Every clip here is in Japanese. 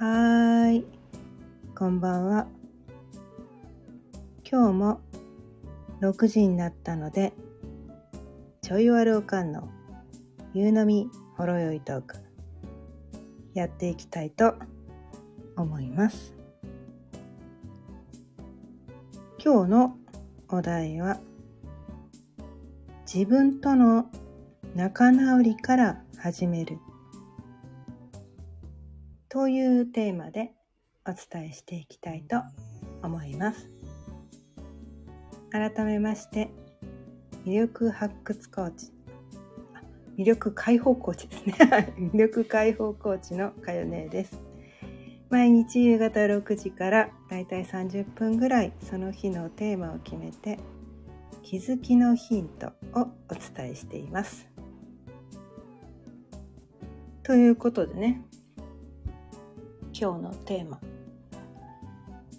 はーい。こんばんは。今日も6時になったので、ちょいわるおかんの夕飲みほろよいトーク、やっていきたいと思います。今日のお題は、自分との仲直りから始めるというテーマでお伝えしていきたいと思います。改めまして、魅力発掘コーチ、魅力解放コーチですね。魅力解放コーチのかよねです。毎日夕方6時からだいたい30分ぐらいその日のテーマを決めて気づきのヒントをお伝えしています。ということでね、今日のテーマ。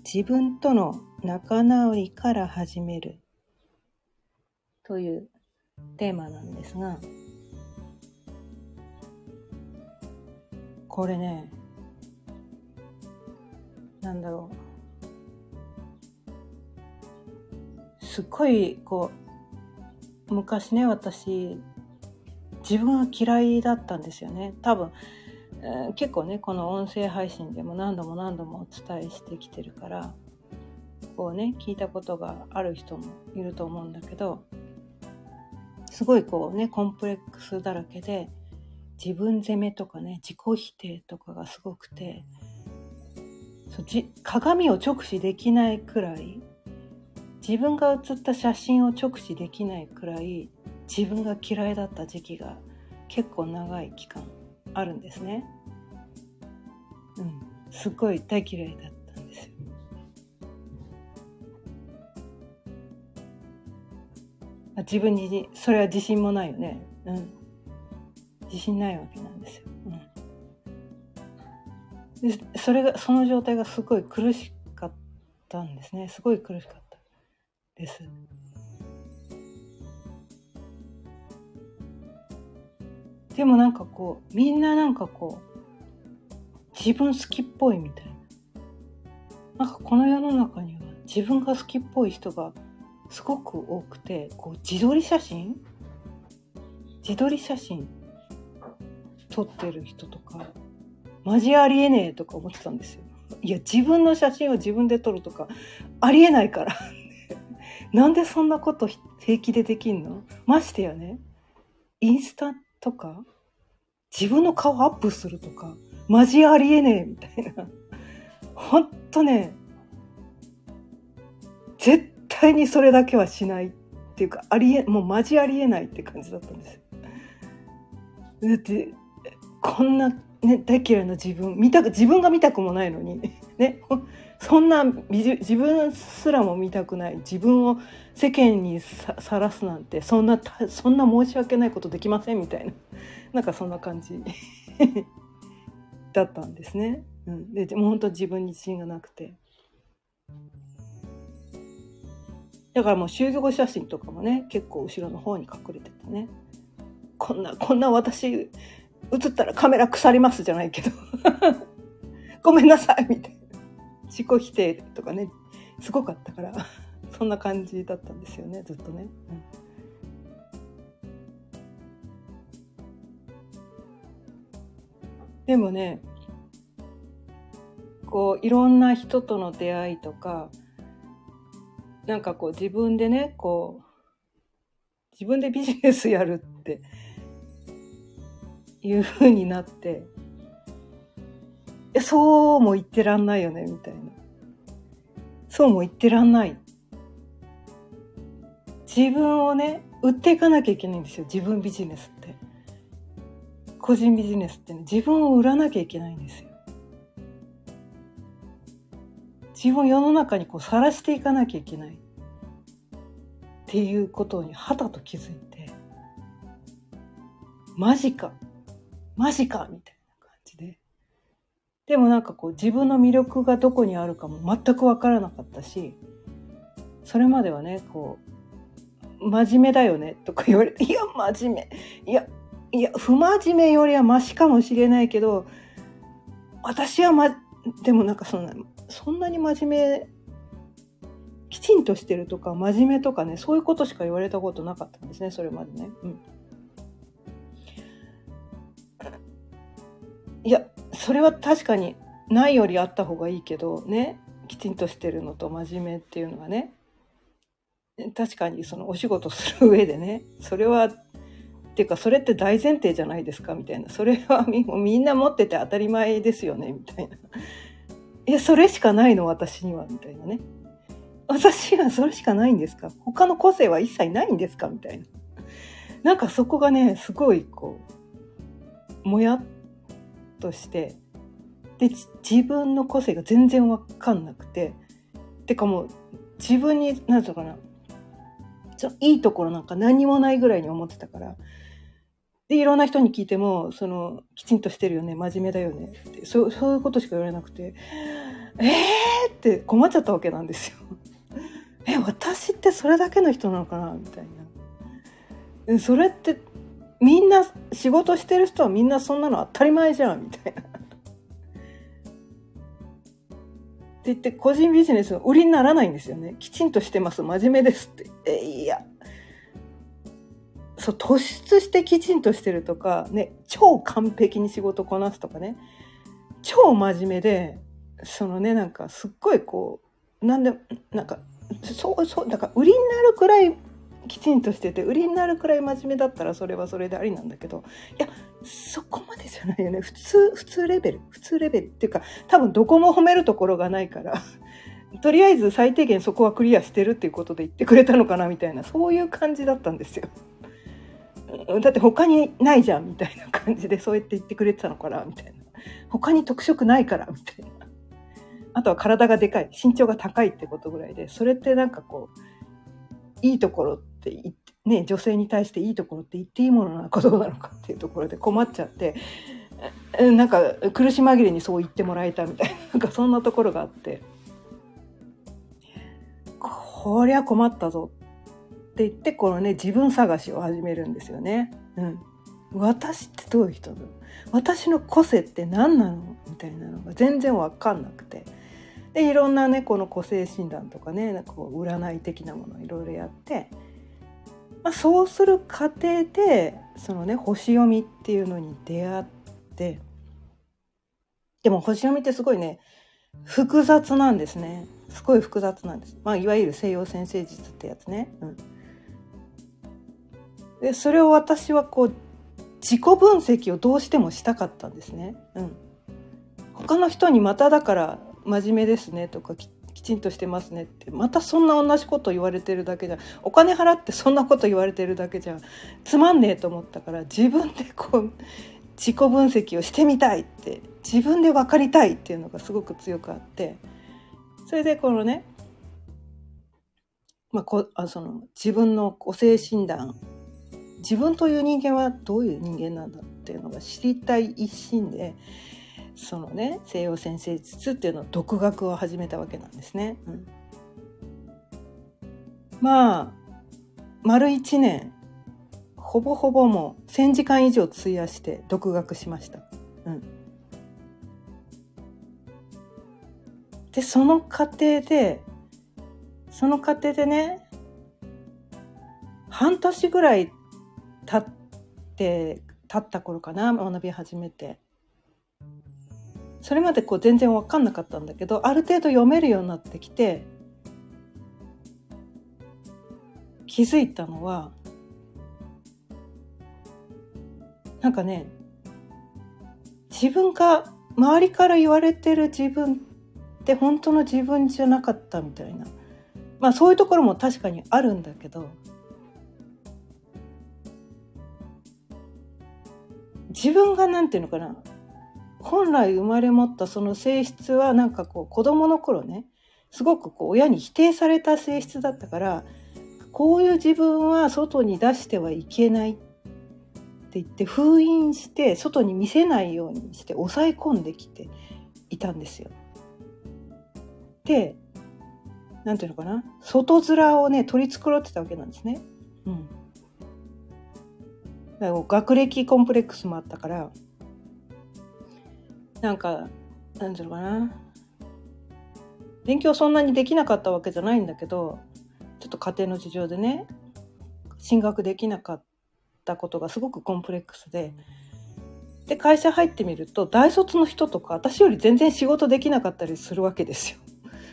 自分との仲直りから始める。というテーマなんですが。これねなんだろう。すっごいこう昔ね私自分は嫌いだったんですよね。多分えー結構ねこの音声配信でも何度も何度もお伝えしてきてるからこうね聞いたことがある人もいると思うんだけどすごいこうねコンプレックスだらけで自分責めとかね自己否定とかがすごくてそじ鏡を直視できないくらい自分が写った写真を直視できないくらい自分が嫌いだった時期が結構長い期間あるんですね。うん、すっごい大嫌いだったんですよ。あ自分にそれは自信もないよね。うん。自信ないわけなんですよ。うん。でそれがその状態がすごい苦しかったんですね。すごい苦しかったです。でもなんかこうみんななんかこう自分好きっぽいみたいな。なんかこの世の中には自分が好きっぽい人がすごく多くてこう自撮り写真？自撮り写真撮ってる人とかマジありえねえとか思ってたんですよ。いや自分の写真を自分で撮るとかありえないから。なんでそんなこと平気でできんの？ましてやねインスタとか自分の顔アップするとかマジありえねえみたいな。ほんとね絶対にそれだけはしないっていうかありえもうマジありえないって感じだったんですよ。だってこんな、ね、大嫌いな自分見た自分が見たくもないのにねそんな自分すらも見たくない自分を世間にさらすなんてそんなそんな申し訳ないことできませんみたいな なんかそんな感じだったんですね。うん、ででも本当自分に自信がなくて。だからもう集合写真とかもね結構後ろの方に隠れててね。こんなこんな私映ったらカメラ腐りますじゃないけど。ごめんなさいみたいな。自己否定とかねすごかったから そんな感じだったんですよねずっとね。うんでもねこういろんな人との出会いとかなんかこう自分でねこう自分でビジネスやるっていう風になってえそうも言ってらんないよねみたいな。そうも言ってらんない。自分をね売っていかなきゃいけないんですよ自分ビジネスって。個人ビジネスってね自分を売らなきゃいけないんですよ。自分を世の中にこう晒していかなきゃいけない。っていうことにはたと気づいてマジかマジかみたいな。でもなんかこう自分の魅力がどこにあるかも全く分からなかったしそれまではねこう真面目だよねとか言われていや真面目いやいや不真面目よりはマシかもしれないけど私は、ま、でもなんかそんなそんなに真面目きちんとしてるとか真面目とかねそういうことしか言われたことなかったんですねそれまでね。うん、それは確かにないよりあった方がいいけどね。きちんとしてるのと真面目っていうのはね。確かにそのお仕事する上でね。それはっていうかそれって大前提じゃないですか？みたいな。それはみんな持ってて当たり前ですよね？みたいな。いやそれしかないの私には。みたいなね。私はそれしかないんですか？他の個性は一切ないんですか？みたいな。なんかそこがね、すごいこう、もやっとして、で、自分の個性が全然わかんなくて、てかもう自分に、なんていうのかな。ちょ、いいところなんか何もないぐらいに思ってたから、で、いろんな人に聞いても、その、きちんとしてるよね、真面目だよね。って、そうそういうことしか言われなくて、えーって困っちゃったわけなんですよ。え私ってそれだけの人なのかな？みたいな。それってみんな仕事してる人はみんなそんなの当たり前じゃんみたいな。って言って個人ビジネスの売りにならないんですよね。きちんとしてます真面目ですって。えいやそう突出してきちんとしてるとかね超完璧に仕事こなすとかね超真面目でそのねなんかすっごいこうなんでなんかそうそうだから売りになるくらいきちんとしてて売りになるくらい真面目だったらそれはそれでありなんだけどいやそこまでじゃないよね。普通普通レベル普通レベルっていうか多分どこも褒めるところがないから とりあえず最低限そこはクリアしてるっていうことで言ってくれたのかなみたいなそういう感じだったんですよ。だって他にないじゃんみたいな感じでそうやって言ってくれてたのかなみたいな。他に特色ないからみたいな。あとは体がでかい身長が高いってことぐらいでそれってなんかこういいところって言って、ね、女性に対していいところって言っていいものなのかどうなのかっていうところで困っちゃってなんか苦し紛れにそう言ってもらえたみたいななんかそんなところがあって。こりゃ困ったぞって言ってこのね自分探しを始めるんですよね。うん、私ってどういう人だ私の個性って何なの？みたいなのが全然分かんなくて。でいろんなねこの個性診断とかねなんかこう占い的なものいろいろやって、まあ、そうする過程でそのね星読みっていうのに出会ってでも星読みってすごいね複雑なんですねすごい複雑なんです、まあ、いわゆる西洋先生術ってやつね。うん、でそれを私はこう自己分析をどうしてもしたかったんですね。うん、他の人にまただから真面目ですねとかきっきちんとしてますねって。またそんな同じこと言われてるだけじゃお金払ってそんなこと言われてるだけじゃつまんねえと思ったから自分でこう自己分析をしてみたいって自分で分かりたいっていうのがすごく強くあって。それでこのね、まあ、こあその自分の個性診断自分という人間はどういう人間なんだっていうのが知りたい一心でそのね西洋先生術っていうのを独学を始めたわけなんですね。うん、まあ丸1年ほぼほぼもう1,000時間以上費やして独学しました。うん、でその過程でその過程でね半年ぐらい経って経った頃かな学び始めてそれまでこう全然分かんなかったんだけどある程度読めるようになってきて気づいたのはなんかね自分が周りから言われてる自分って本当の自分じゃなかったみたいな。まあそういうところも確かにあるんだけど自分が何て言うのかな本来生まれ持ったその性質はなんかこう子供の頃ねすごくこう親に否定された性質だったからこういう自分は外に出してはいけないって言って封印して外に見せないようにして抑え込んできていたんですよ。で何て言うのかな？外面をね取り繕ってたわけなんですね。うん、だから学歴コンプレックスもあったからなんかなんだろうかな勉強そんなにできなかったわけじゃないんだけどちょっと家庭の事情でね進学できなかったことがすごくコンプレックスでで会社入ってみると大卒の人とか私より全然仕事できなかったりするわけですよ。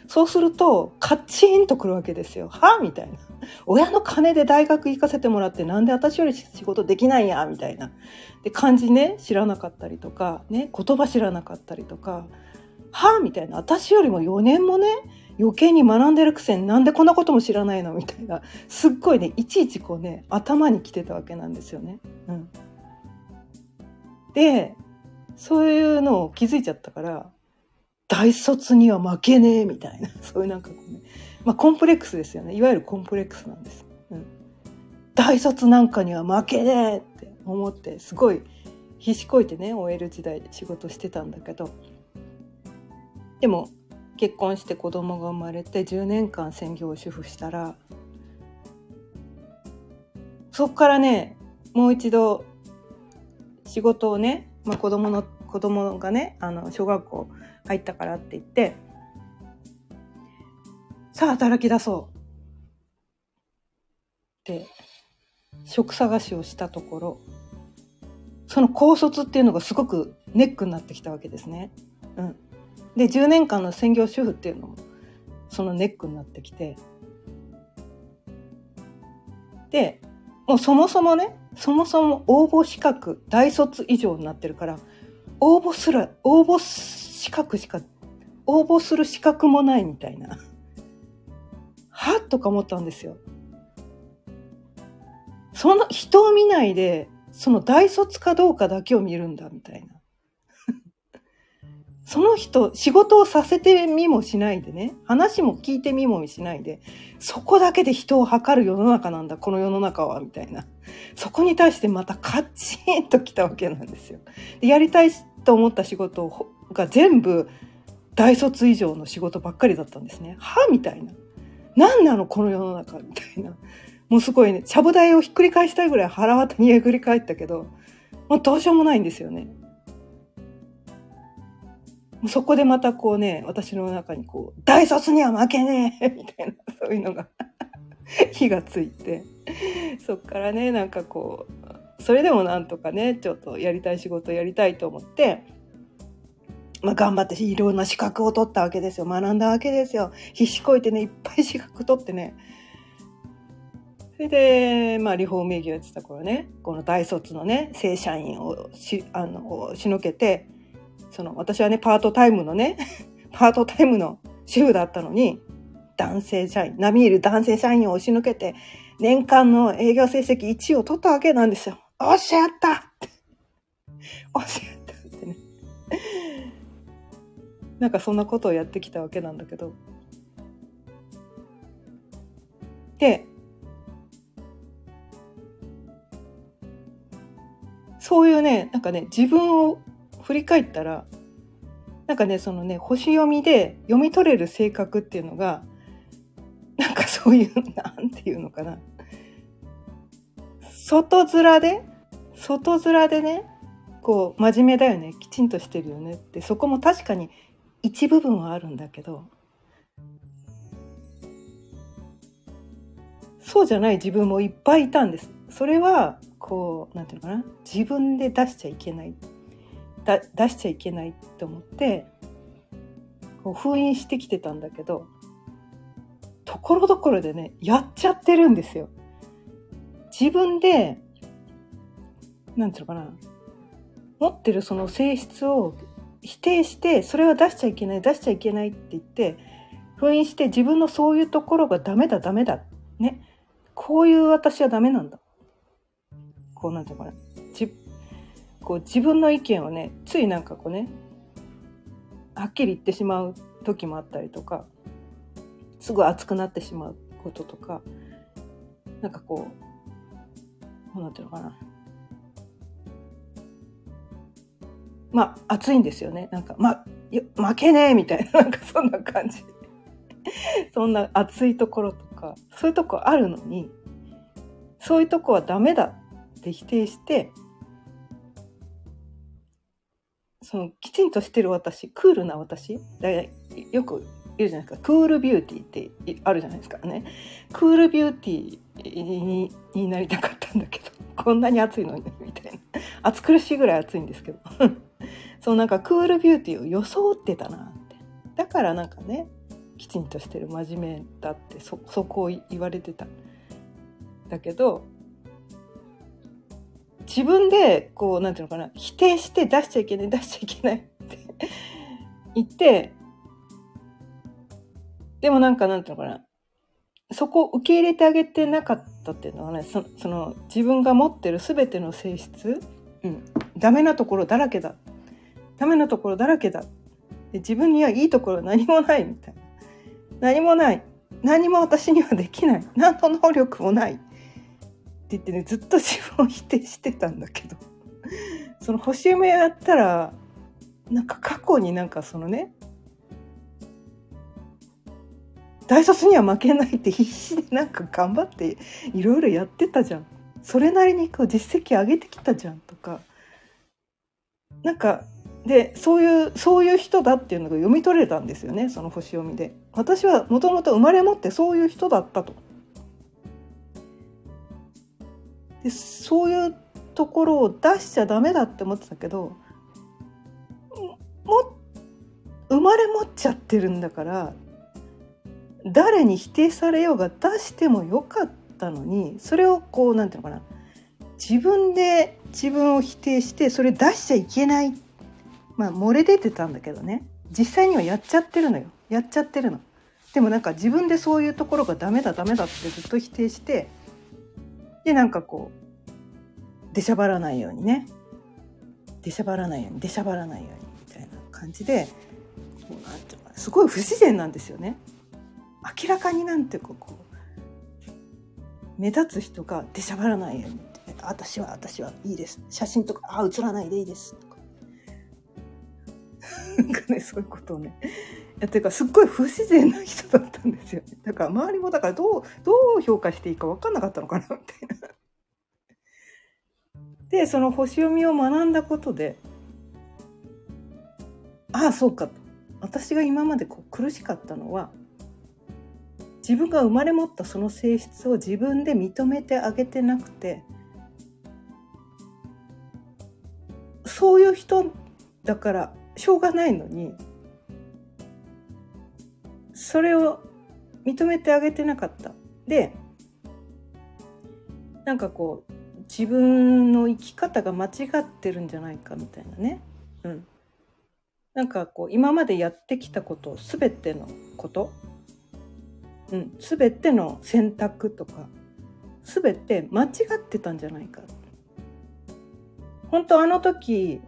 そうするとカッチンとくるわけですよ。は？みたいな。親の金で大学行かせてもらってなんで私より仕事できないんや？みたいな。で漢字ね知らなかったりとかね言葉知らなかったりとかは？みたいな私よりも4年もね余計に学んでるくせになんでこんなことも知らないの？みたいなすっごいねいちいちこうね頭にきてたわけなんですよね。うん、でそういうのを気づいちゃったから大卒には負けねえみたいな。そういうなんかこうね。まあコンプレックスですよね。いわゆるコンプレックスなんです。うん、大卒なんかには負けねえって思ってすごい必死こいてね OL 時代で仕事してたんだけど。でも結婚して子供が生まれて10年間専業主婦したらそこからねもう一度仕事をね、まあ、子供の子供がねあの小学校入ったからって言ってさあ働き出そうって職探しをしたところその高卒っていうのがすごくネックになってきたわけですね。うん、で10年間の専業主婦っていうのもそのネックになってきてでもうそもそもねそもそも応募資格大卒以上になってるから応募すら応募資格しか応募する資格もないみたいな はとか思ったんですよ。その人を見ないでその大卒かどうかだけを見るんだみたいな。その人、仕事をさせてみもしないでね、話も聞いてみもしないで、そこだけで人を測る世の中なんだ、この世の中は、みたいな。そこに対してまたカッチンと来たわけなんですよ。でやりたいと思った仕事が全部大卒以上の仕事ばっかりだったんですね。はみたいな。何なのこの世の中みたいな。もうすごいね、ちゃぶ台をひっくり返したいぐらい腹渡にえぐり返ったけど、もうどうしようもないんですよね。そこでまたこうね、私の中にこう、大卒には負けねえ みたいな、そういうのが 火がついて、そっからね、なんかこう、それでもなんとかね、ちょっとやりたい仕事やりたいと思って、まあ、頑張っていろんな資格を取ったわけですよ。学んだわけですよ。必死こいてね、いっぱい資格取ってね。それで、まあ、リフォーム営業やってた頃ね、この大卒のね、正社員をし、あの、しのけて、その私はね、パートタイムのね、パートタイムの主婦だったのに、男性社員、並みいる男性社員を押し抜けて、年間の営業成績1位を取ったわけなんですよ。おっしゃったって おっしゃったってね。なんかそんなことをやってきたわけなんだけど。で、そういうね、なんかね、自分を振り返ったらなんかねそのね星読みで読み取れる性格っていうのがなんかそういう なんていうのかな外面で外面でねこう真面目だよねきちんとしてるよねってそこも確かに一部分はあるんだけどそうじゃない自分もいっぱいいたんです。それはこうなんていうのかな自分で出しちゃいけない出しちゃいけないと思ってこう封印してきてたんだけどところどころでねやっちゃってるんですよ。自分でなんていうのかな持ってるその性質を否定してそれは出しちゃいけない出しちゃいけないって言って封印して自分のそういうところがダメだダメだね。こういう私はダメなんだ。こうなんていうのかな。こう自分の意見をねついなんかこうねはっきり言ってしまう時もあったりとかすぐ熱くなってしまうこととかなんかこう何ていうのかな。まあ熱いんですよね。なんかま負けねえみたいななんかそんな感じ。そんな熱いところとかそういうとこあるのにそういうとこはダメだって否定してそのきちんとしてる私クールな私だよくいるじゃないですか。クールビューティーってあるじゃないですかね。クールビューティーになりたかったんだけど こんなに暑いのにみたいな。暑苦しいぐらい暑いんですけど。そうなんかクールビューティーを装ってたなって。だからなんかねきちんとしてる真面目だってそそこを言われてた。だけど自分でこうなんていうのかな否定して出しちゃいけない出しちゃいけないって 言ってでもなんかなんていうのかなそこを受け入れてあげてなかったっていうのはねそその自分が持ってる全ての性質、うん、ダメなところだらけだ。ダメなところだらけだ。で自分にはいいところは何もないみたいな。何もない。何も私にはできない。何の能力もない。言ってねずっと自分を否定してたんだけど。その星読みやったらなんか過去になんかそのね大卒には負けないって必死でなんか頑張っていろいろやってたじゃん。それなりにこう実績上げてきたじゃんとか。なんかでそういうそういう人だっていうのが読み取れたんですよねその星読みで。私はもともと生まれ持ってそういう人だったと。でそういうところを出しちゃダメだって思ってたけども生まれ持っちゃってるんだから誰に否定されようが出してもよかったのにそれをこう何て言うのかな自分で自分を否定してそれ出しちゃいけないまあ漏れ出てたんだけどね実際にはやっちゃってるのよやっちゃってるの。でもなんか自分でそういうところがダメだダメだってずっと否定してでなんかこう出しゃばらないようにね。出しゃばらないように出しゃばらないようにみたいな感じでこうなんていうかすごい不自然なんですよね。明らかになんていうかこう目立つ人が出しゃばらないように「私は私はいいです。写真とかあ写らないでいいです」とか。なんかねそういうことをね。ていうかすっごい不自然な人だったんですよ、だから周りもだからどうどう評価していいか分かんなかったのかなみたいな。でその星読みを学んだことでああそうか私が今までこう苦しかったのは自分が生まれ持ったその性質を自分で認めてあげてなくてそういう人だからしょうがないのにそれを認めてあげてなかった。でなんかこう自分の生き方が間違ってるんじゃないかみたいなね。うん、なんかこう今までやってきたこと全てのことうん、全ての選択とか全て間違ってたんじゃないか本当あの時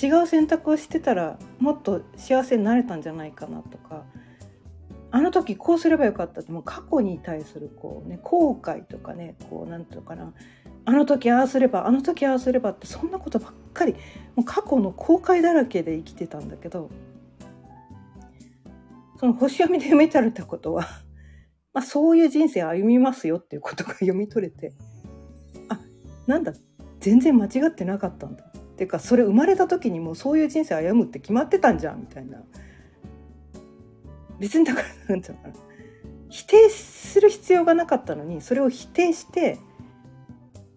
違う選択をしてたらもっと幸せになれたんじゃないかなとかあの時こうすればよかったってもう過去に対するこうね後悔とかねこうなんていうかな。あの時ああすればあの時ああすればってそんなことばっかりもう過去の後悔だらけで生きてたんだけどその星読みで読めたれたことは まあ、そういう人生歩みますよっていうことが読み取れてあなんだ全然間違ってなかったんだ。っていうかそれ生まれた時にもうそういう人生歩むって決まってたんじゃんみたいな。別にだからなんていうのかな。否定する必要がなかったのにそれを否定して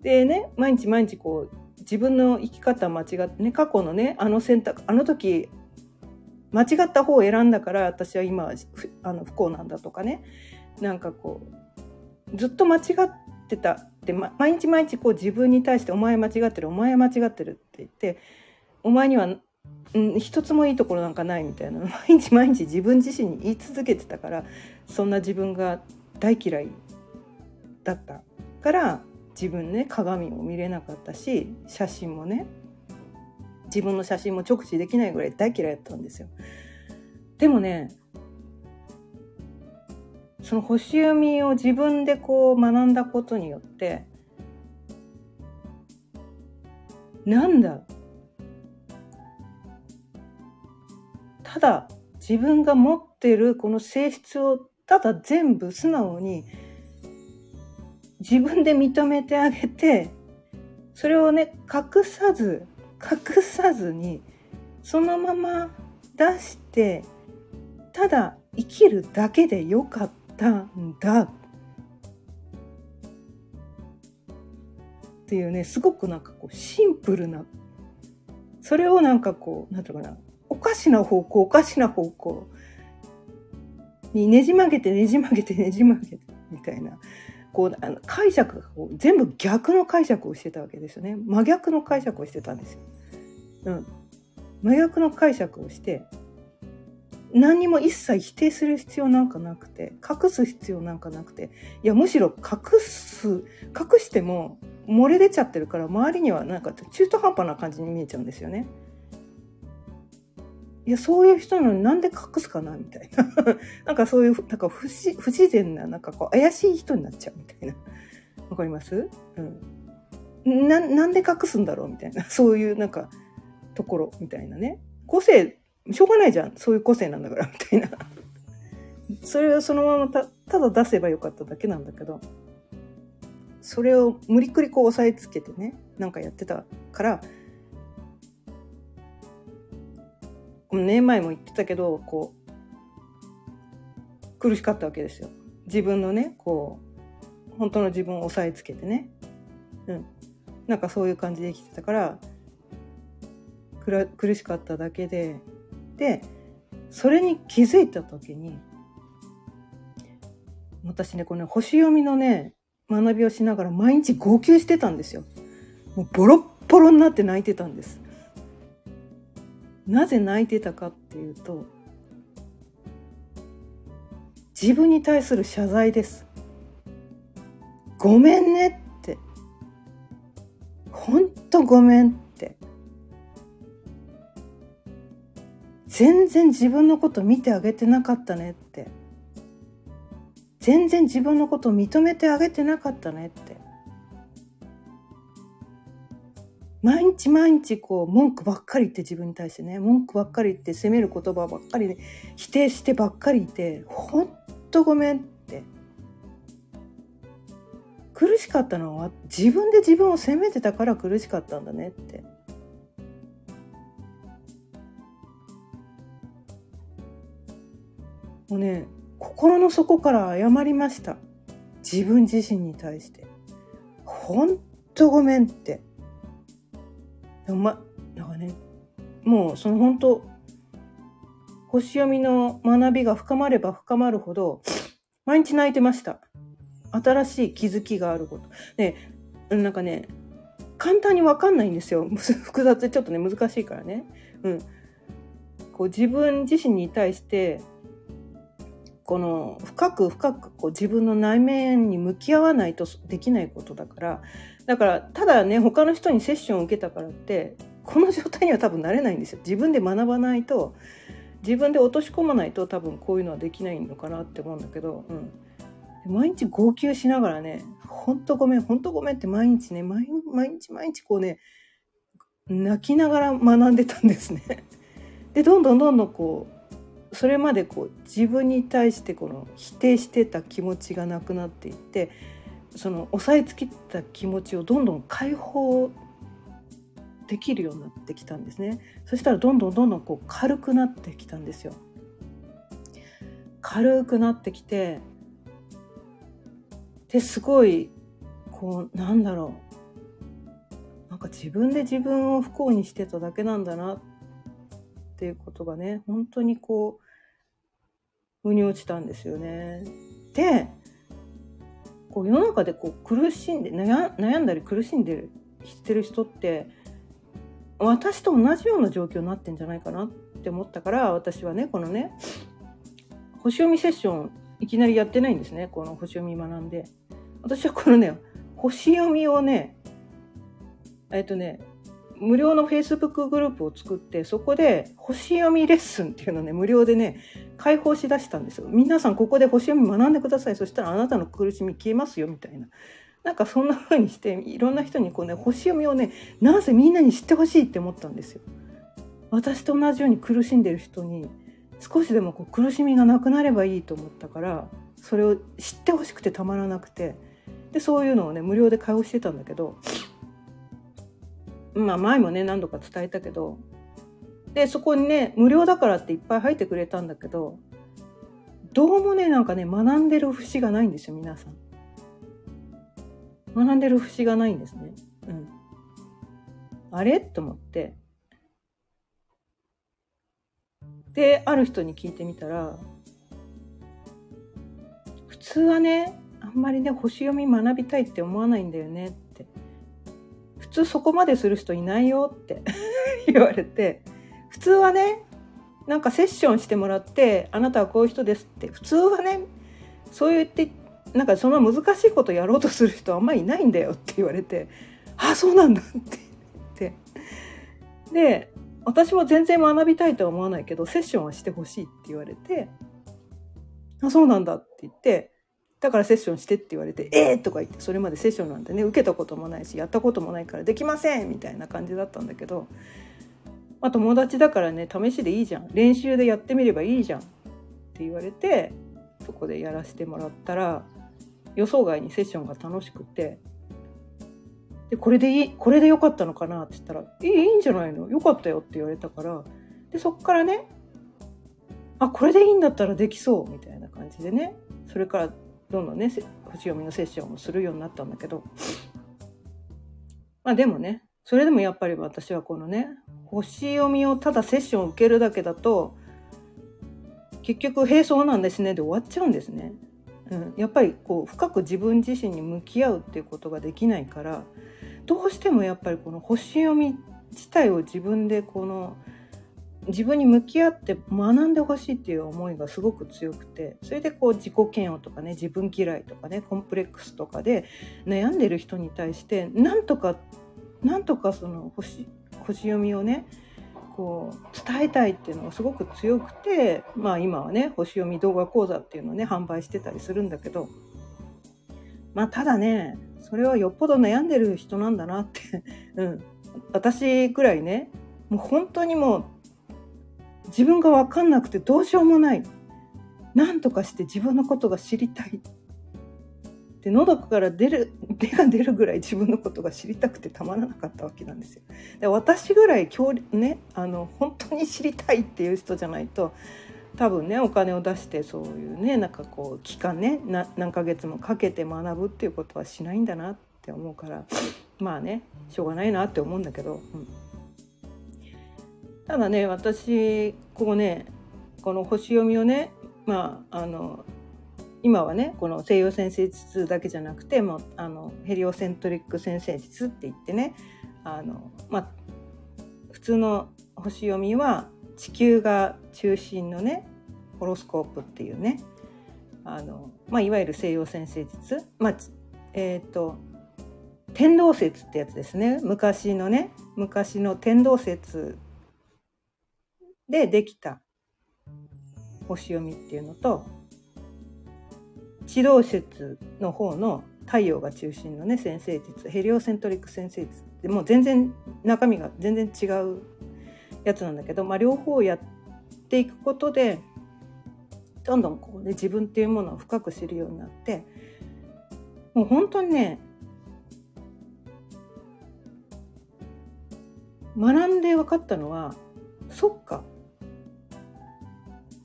でね毎日毎日こう自分の生き方間違ってね過去のねあの選択あの時間違った方を選んだから私は今あの不幸なんだとかね。なんかこうずっと間違ってた。って、ま、毎日毎日こう自分に対して「お前間違ってるお前間違ってる」って言って「お前にはうん一つもいいところなんかない」みたいな毎日毎日自分自身に言い続けてたからそんな自分が大嫌いだったから自分ね鏡も見れなかったし写真もね自分の写真も直視できないぐらい大嫌いだったんですよ。でもねその星読みを自分でこう学んだことによってなんだただ自分が持ってるこの性質をただ全部素直に自分で認めてあげてそれをね隠さず隠さずにそのまま出してただ生きるだけでよかったんだ。っていうねすごくなんかこうシンプルな。それをなんかこうなんていうかな。おかしな方向おかしな方向にねじ曲げてねじ曲げてねじ曲げてみたいなこうあの解釈がこう全部逆の解釈をしてたわけですよね真逆の解釈をしてたんですよ。うん、真逆の解釈をして何にも一切否定する必要なんかなくて隠す必要なんかなくていやむしろ隠す隠しても漏れ出ちゃってるから周りにはなんか中途半端な感じに見えちゃうんですよね。いやそういう人なのになんで隠すかなみたいな。なんかそういうなんか不自不自然ななんかこう怪しい人になっちゃうみたいな。わかります？うん。ななんで隠すんだろうみたいな。そういうなんかところみたいなね。個性しょうがないじゃん。そういう個性なんだからみたいな。それをそのままたただ出せばよかっただけなんだけど。それを無理くりこう押さえつけてねなんかやってたから年前も言ってたけどこう苦しかったわけですよ自分のねこう本当の自分を押さえつけてねうんなんかそういう感じで生きてたから苦しかっただけででそれに気づいた時に私ねこの、星読みのね学びをしながら毎日号泣してたんですよもうボロッボロになって泣いてたんですなぜ泣いてたかっていうと自分に対する謝罪です。ごめんねって。ほんとごめんって。全然自分のこと見てあげてなかったねって。全然自分のこと認めてあげてなかったねって。毎日毎日こう文句ばっかり言って自分に対してね文句ばっかり言って責める言葉ばっかりで、否定してばっかりいてほんとごめんって。苦しかったのは自分で自分を責めてたから苦しかったんだねって。もうね心の底から謝りました。自分自身に対して。ほんとごめんって。でもまなんかねもうその本当星読みの学びが深まれば深まるほど毎日泣いてました。新しい気づきがあること。ねなんかね簡単に分かんないんですよ。複雑でちょっとね難しいからね。うん。こう自分自身に対してこの深く深くこう自分の内面に向き合わないとできないことだからだからただね他の人にセッションを受けたからってこの状態には多分なれないんですよ自分で学ばないと自分で落とし込まないと多分こういうのはできないのかなって思うんだけど、うん、毎日号泣しながらね「ほんとごめんほんとごめん」って毎日ね毎日毎日こうね泣きながら学んでたんですね。でどんどんどんどんこうそれまでこう自分に対してこの否定してた気持ちがなくなっていってその押さえつけた気持ちをどんどん解放できるようになってきたんですね。そしたらどんどんどんどんこう軽くなってきたんですよ。軽くなってきてですごいこうなんだろう。なんか自分で自分を不幸にしてただけなんだなっていうことがね本当にこう腑に落ちたんですよね。でこう世の中でこう苦しんで悩んだり苦しんでるしてる人って私と同じような状況になってんじゃないかなって思ったから私はねこのね星読みセッションいきなりやってないんですね。この星読み学んで。私はこのね星読みをねえっとね無料の Facebook グループを作ってそこで星読みレッスンっていうのね無料でね開放しだしたんですよ。皆さんここで星読み学んでください。そしたらあなたの苦しみ消えますよみたいな。なんかそんな風にしていろんな人にこうね星読みをねなぜみんなに知ってほしいって思ったんですよ。私と同じように苦しんでる人に少しでもこう苦しみがなくなればいいと思ったからそれを知ってほしくてたまらなくて。でそういうのをね無料で開放してたんだけどまあ前もね何度か伝えたけどでそこにね無料だからっていっぱい入ってくれたんだけどどうもねなんかね学んでる節がないんですよ皆さん。学んでる節がないんですね。うん。あれ？と思って。である人に聞いてみたら普通はねあんまりね星読み学びたいって思わないんだよね。っ通そこまでする人いないよって 言われて普通はねなんかセッションしてもらってあなたはこういう人ですって普通はねそう言ってなんかその難しいことやろうとする人あんまりいないんだよって 言われてああそうなんだって言って。で私も全然学びたいとは思わないけどセッションはしてほしいって言われてあそうなんだって言ってだからセッションしてって言われて「えー!」とか言ってそれまでセッションなんてね受けたこともないしやったこともないからできませんみたいな感じだったんだけど、まあ、友達だからね試しでいいじゃん練習でやってみればいいじゃんって言われてそこでやらせてもらったら予想外にセッションが楽しくてでこれでいいこれでよかったのかなって言ったら「いいいいんじゃないの？よかったよ」って言われたからでそっからねあこれでいいんだったらできそうみたいな感じでねそれからどんどんね星読みのセッションをするようになったんだけどまあでもねそれでもやっぱり私はこのね星読みをただセッションを受けるだけだと結局「へえそうなんですね」で終わっちゃうんですね。うん、やっぱりこう深く自分自身に向き合うっていうことができないからどうしてもやっぱりこの星読み自体を自分でこの自分に向き合って学んでほしいっていう思いがすごく強くてそれでこう自己嫌悪とかね自分嫌いとかねコンプレックスとかで悩んでる人に対してなんとかなんとかその星星読みをねこう伝えたいっていうのがすごく強くてまあ今はね星読み動画講座っていうのをね販売してたりするんだけどまあただねそれはよっぽど悩んでる人なんだなってうん。私くらいねもう本当にもう自分が分かんなくてどうしようもない。何とかして自分のことが知りたい。で喉から出る 手が出るぐらい自分のことが知りたくてたまらなかったわけなんですよ。で私ぐらい今日ねあの本当に知りたいっていう人じゃないと多分ねお金を出してそういうねなんかこう期間ね何ヶ月もかけて学ぶっていうことはしないんだなって思うからまあねしょうがないなって思うんだけど、うん、ただね私ここねこの星読みをねまああの今はねこの西洋先生術だけじゃなくてもあのヘリオセントリック先生術って言ってねあの、まあ、普通の星読みは地球が中心のねホロスコープっていうねあの、まあ、いわゆる西洋先生術、まあえっ、ー、と天動説ってやつですね。昔のね昔の天動説でできた星読みっていうのと地動説の方の太陽が中心のね先生術ヘリオセントリック先生術でもう全然中身が全然違うやつなんだけど、まあ、両方やっていくことでどんどんこう、ね、自分っていうものを深く知るようになってもう本当にね学んで分かったのはそっか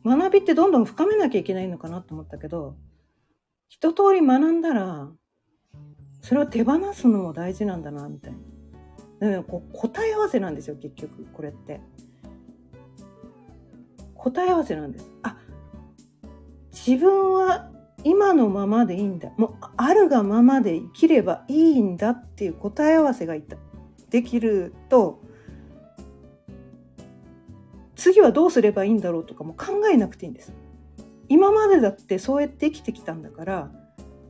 学びってどんどん深めなきゃいけないのかなと思ったけど一通り学んだら、それを手放すのも大事なんだな、みたいな。でもこう答え合わせなんですよ、結局、これって。答え合わせなんです。あ、自分は今のままでいいんだ。もう、あるがままで生きればいいんだっていう答え合わせがいたできると、次はどうすればいいんだろうとかも考えなくていいんです。今までだってそうやって生きてきたんだから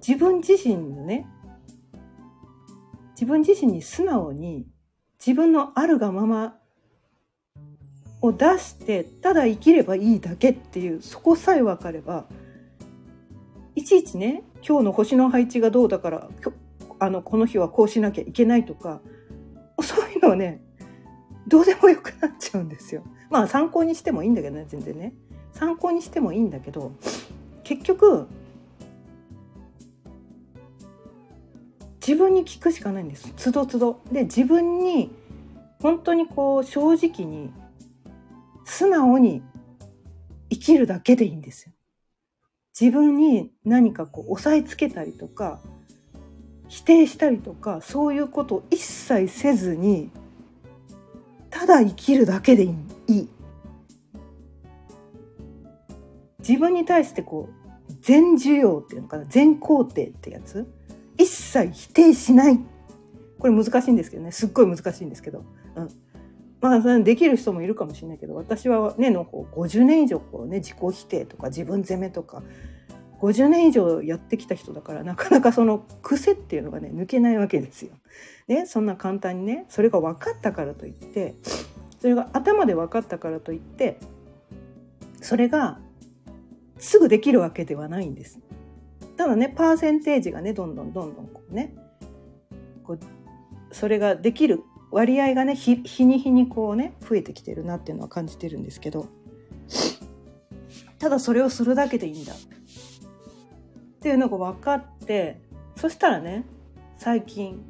自分自身のね自分自身に素直に自分のあるがままを出してただ生きればいいだけっていうそこさえ分かればいちいちね今日の星の配置がどうだからあのこの日はこうしなきゃいけないとかそういうのはねどうでもよくなっちゃうんですよ。まあ参考にしてもいいんだけどね全然ね。参考にしてもいいんだけど結局自分に聞くしかないんですつどつど。で自分に本当にこう正直に素直に生きるだけでいいんですよ。自分に何かこう押さえつけたりとか否定したりとかそういうことを一切せずにただ生きるだけでいいんです。自分に対してこう全需要っていうのかな全肯定ってやつ？一切否定しない。これ難しいんですけどね。すっごい難しいんですけど、うん、まあできる人もいるかもしれないけど私はねのこう50年以上こうね自己否定とか自分責めとか50年以上やってきた人だからなかなかその癖っていうのがね抜けないわけですよ。ねそんな簡単にねそれが分かったからといってそれが頭で分かったからといってそれがすぐできるわけではないんです。ただねパーセンテージがねどんどんどんどんこうねこうそれができる割合がね日に日にこうね増えてきてるなっていうのは感じてるんですけど。ただそれをするだけでいいんだ。っていうのが分かってそしたらね最近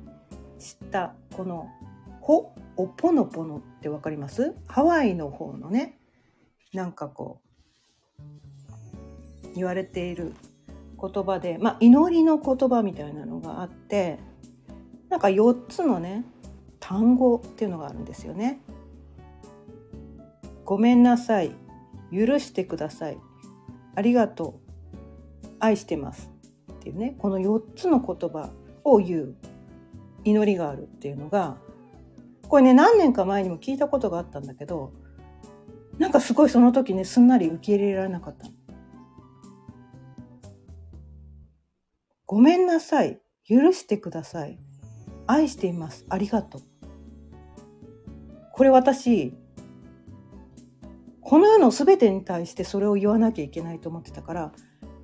知ったこの「ほ」「おぽのぽの」って分かります？ハワイの方のねなんかこう言われている言葉で、まあ、祈りの言葉みたいなのがあってなんか4つのね単語っていうのがあるんですよね。ごめんなさい許してくださいありがとう愛してますっていうねこの4つの言葉を言う祈りがあるっていうのがこれね何年か前にも聞いたことがあったんだけどなんかすごいその時ねすんなり受け入れられなかった。ごめんなさい。許してください。愛しています。ありがとう。これ私この世の全てに対してそれを言わなきゃいけないと思ってたから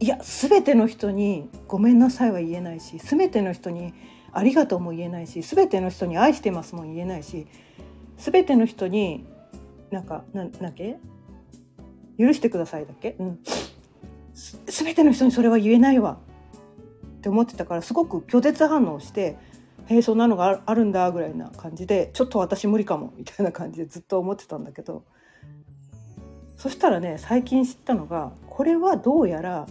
いや全ての人に「ごめんなさい」は言えないし全ての人に「ありがとう」も言えないし全ての人に「愛してます」も言えないし全ての人になんかななけ？許してくださいだっけ？うん。す全ての人にそれは言えないわ。って思ってたからすごく拒絶反応してへえそんなのがあるんだぐらいな感じでちょっと私無理かもみたいな感じでずっと思ってたんだけどそしたらね最近知ったのがこれはどうやら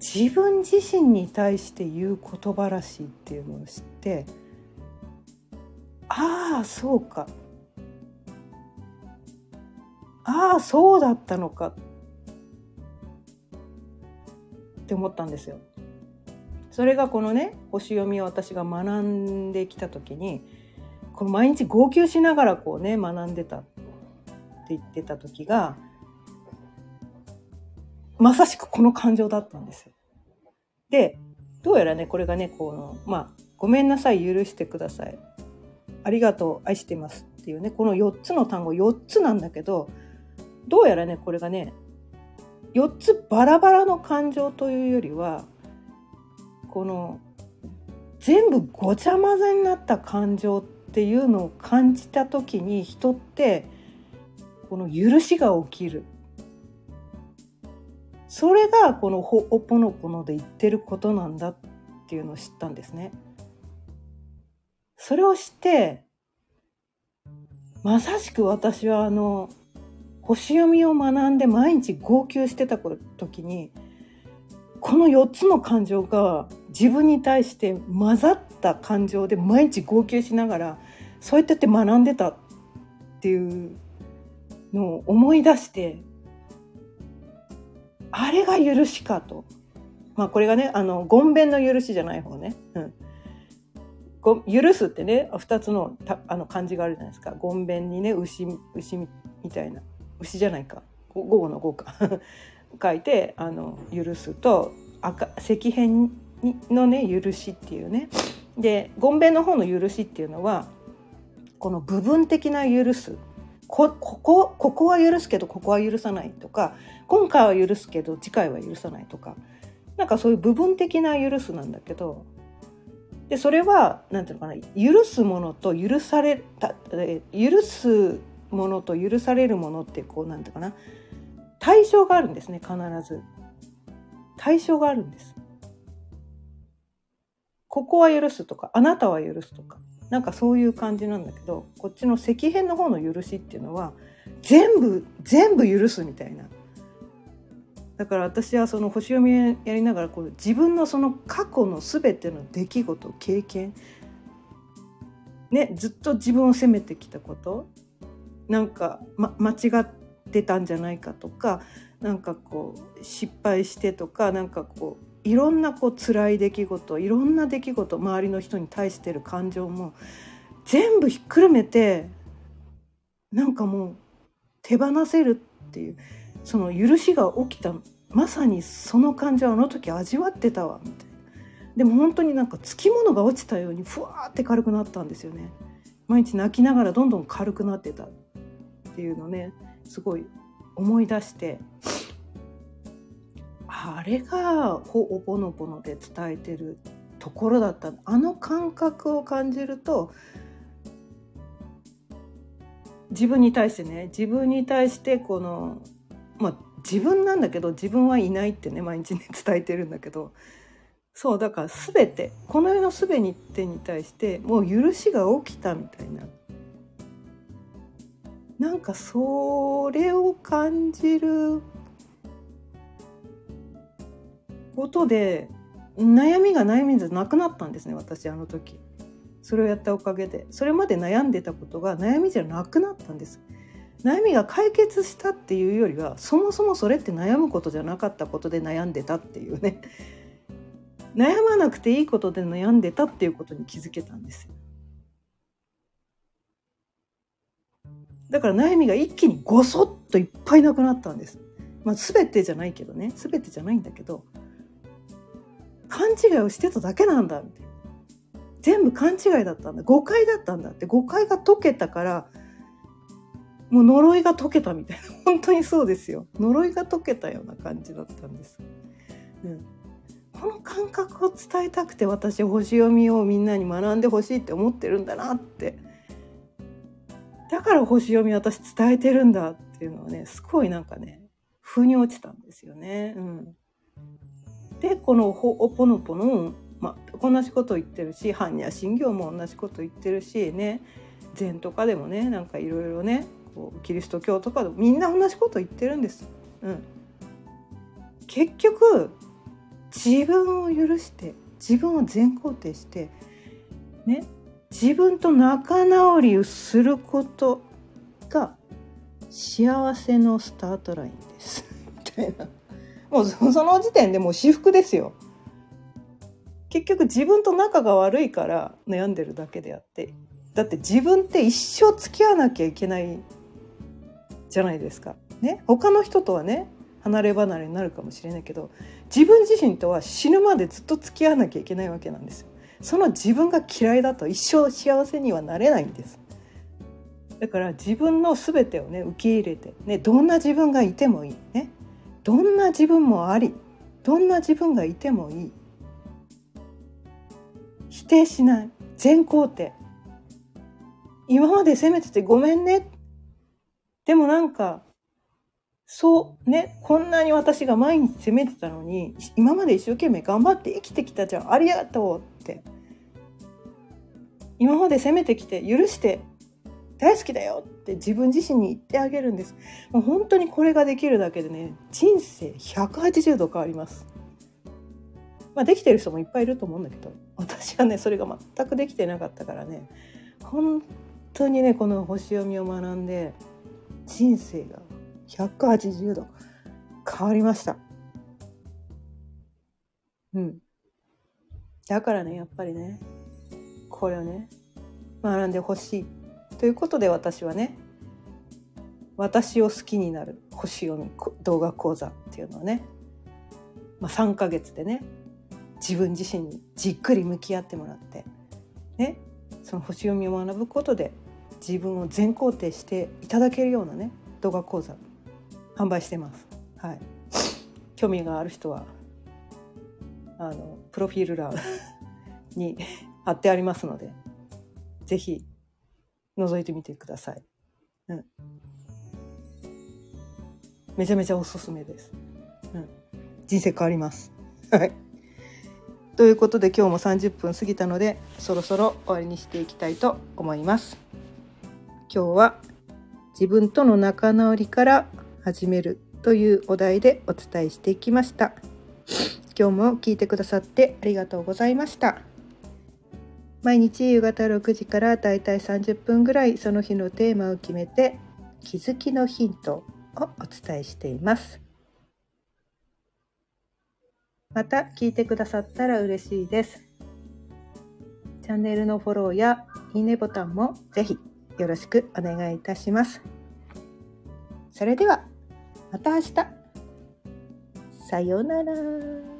自分自身に対して言う言葉らしいっていうのを知ってああそうかああそうだったのかって思ったんですよ。それがこのね星読みを私が学んできた時にこの毎日号泣しながらこうね学んでたって言ってた時がまさしくこの感情だったんですよ。でどうやらねこれがねこのまあごめんなさい許してくださいありがとう愛してますっていうねこの4つの単語4つなんだけどどうやらねこれがね4つバラバラの感情というよりはこの全部ごちゃ混ぜになった感情っていうのを感じた時に人ってこの許しが起きるそれがこのほおぽのぽので言ってることなんだっていうのを知ったんですね。それを知ってまさしく私はあの星読みを学んで毎日号泣してた時にこの4つの感情が自分に対して混ざった感情で毎日号泣しながらそうやってって学んでたっていうのを思い出してあれが許しかと。まあこれがね、あの、ごんべんの許しじゃない方ね。うん。ご許すってね、二つのたあの漢字があるじゃないですか。ごんべんにね、牛、牛みたいな。牛じゃないか。午後の午か。書いて、あの、許すと、赤、石片のね、許しっていうね。で、ごんべんの方の許しっていうのは、この部分的な許す。ここここは許すけどここは許さないとか今回は許すけど次回は許さないとかなんかそういう部分的な許すなんだけどでそれは何ていうのかな許すものと許された許すものと許されるものってこうなんていうかな対象があるんですね必ず。対象があるんです。ここは許すとかあなたは許すとかなんかそういう感じなんだけどこっちの石片の方の許しっていうのは全部全部許すみたいな。だから私はその星読みやりながらこう自分のその過去の全ての出来事経験ねずっと自分を責めてきたことなんか、ま、間違ってたんじゃないかとかなんかこう失敗してとかなんかこういろんなこう辛い出来事いろんな出来事周りの人に対してる感情も全部ひっくるめてなんかもう手放せるっていうその許しが起きたまさにその感情あの時味わってたわみたいな。でも本当になんかつきものが落ちたようにふわーって軽くなったんですよね。毎日泣きながらどんどん軽くなってたっていうのね。すごい思い出してあれがほおぼのぼので伝えてるところだった。あの感覚を感じると自分に対してね自分に対してこのまあ自分なんだけど自分はいないってね毎日ね 伝えてるんだけどそうだから全てこの世の全てに対してもう許しが起きたみたいな。なんかそれを感じることで悩みが悩みじゃなくなったんですね私あの時。それをやったおかげで。それまで悩んでたことが悩みじゃなくなったんです。悩みが解決したっていうよりはそもそもそれって悩むことじゃなかったことで悩んでたっていうね。悩まなくていいことで悩んでたっていうことに気づけたんですよ。だから悩みが一気にごそっといっぱいなくなったんです。まあ、全てじゃないけどね。全てじゃないんだけど勘違いをしてただけなんだみたいな全部勘違いだったんだ。誤解だったんだって。誤解が解けたからもう呪いが解けたみたいな。本当にそうですよ。呪いが解けたような感じだったんです。うん。この感覚を伝えたくて私星読みをみんなに学んでほしいって思ってるんだなってだから星読み私伝えてるんだっていうのはねすごいなんかね腑に落ちたんですよね。うん、でこのほおぽのぽの、ま、同じこと言ってるし般若心経も同じこと言ってるしね禅とかでもねなんかいろいろねこうキリスト教とかでもみんな同じこと言ってるんです。うん、結局自分を許して自分を全肯定してね自分と仲直りをすることが幸せのスタートラインです。みたいな。もうその時点でもう私服ですよ。結局自分と仲が悪いから悩んでるだけであって。だって自分って一生付き合わなきゃいけないじゃないですか。ね？他の人とはね離れ離れになるかもしれないけど自分自身とは死ぬまでずっと付き合わなきゃいけないわけなんですよ。その自分が嫌いだと一生幸せにはなれないんです。だから自分の全てをね受け入れて、ね、どんな自分がいてもいい、ね、どんな自分もありどんな自分がいてもいい。否定しない。全肯定今まで責めててごめんね。でもなんかそうね、こんなに私が毎日責めてたのに、今まで一生懸命頑張って生きてきたじゃん、ありがとう。って。今まで責めてきて許して大好きだよって自分自身に言ってあげるんです。もう本当にこれができるだけでね、人生180度変わります。まあできてる人もいっぱいいると思うんだけど、私はね、それが全くできてなかったからね、本当にね、この星読みを学んで、人生が180度変わりました。うん。だからね、やっぱりね、これをね、学んでほしい。ということで私はね、私を好きになる星読み動画講座っていうのをね、まあ、3ヶ月でね、自分自身にじっくり向き合ってもらって、ね、その星読みを学ぶことで自分を全肯定していただけるようなね動画講座販売してます。はい。興味がある人はあのプロフィール欄 に貼ってありますので、ぜひ覗いてみてください。うん。めちゃめちゃおすすめです。うん。人生変わります。はい。ということで今日も30分過ぎたのでそろそろ終わりにしていきたいと思います。今日は自分との仲直りから始めるというお題でお伝えしていきました今日も聞いてくださってありがとうございました。毎日夕方6時からだいたい30分ぐらいその日のテーマを決めて気づきのヒントをお伝えしています。また聞いてくださったら嬉しいです。チャンネルのフォローやいいねボタンもぜひよろしくお願いいたします。それではまた明日。さようなら。